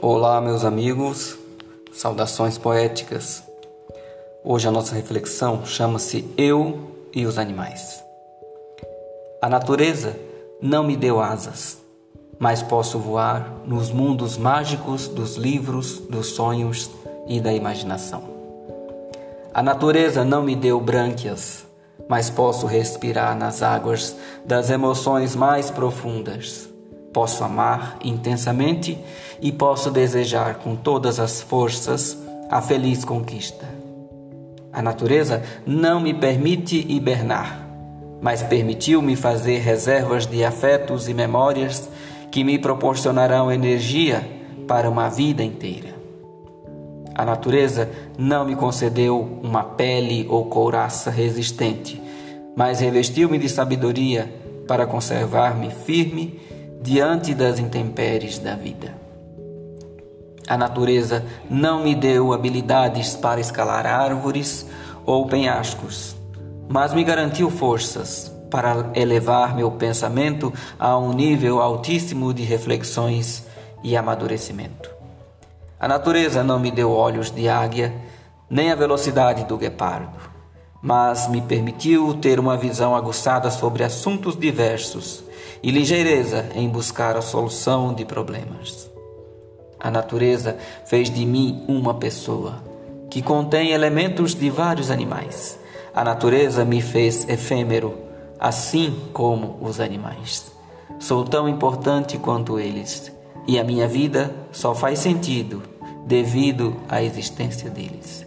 Olá, meus amigos, saudações poéticas. Hoje a nossa reflexão chama-se Eu e os Animais. A natureza não me deu asas, mas posso voar nos mundos mágicos dos livros, dos sonhos e da imaginação. A natureza não me deu brânquias, mas posso respirar nas águas das emoções mais profundas. Posso amar intensamente e posso desejar com todas as forças a feliz conquista. A natureza não me permite hibernar, mas permitiu-me fazer reservas de afetos e memórias que me proporcionarão energia para uma vida inteira. A natureza não me concedeu uma pele ou couraça resistente, mas revestiu-me de sabedoria para conservar-me firme diante das intempéries da vida. A natureza não me deu habilidades para escalar árvores ou penhascos, mas me garantiu forças para elevar meu pensamento a um nível altíssimo de reflexões e amadurecimento. A natureza não me deu olhos de águia, nem a velocidade do guepardo, mas me permitiu ter uma visão aguçada sobre assuntos diversos e ligeireza em buscar a solução de problemas. A natureza fez de mim uma pessoa que contém elementos de vários animais. A natureza me fez efêmero, assim como os animais. Sou tão importante quanto eles, e a minha vida só faz sentido devido à existência deles.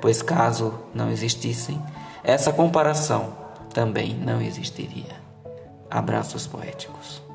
Pois caso não existissem, essa comparação também não existiria. Abraços poéticos.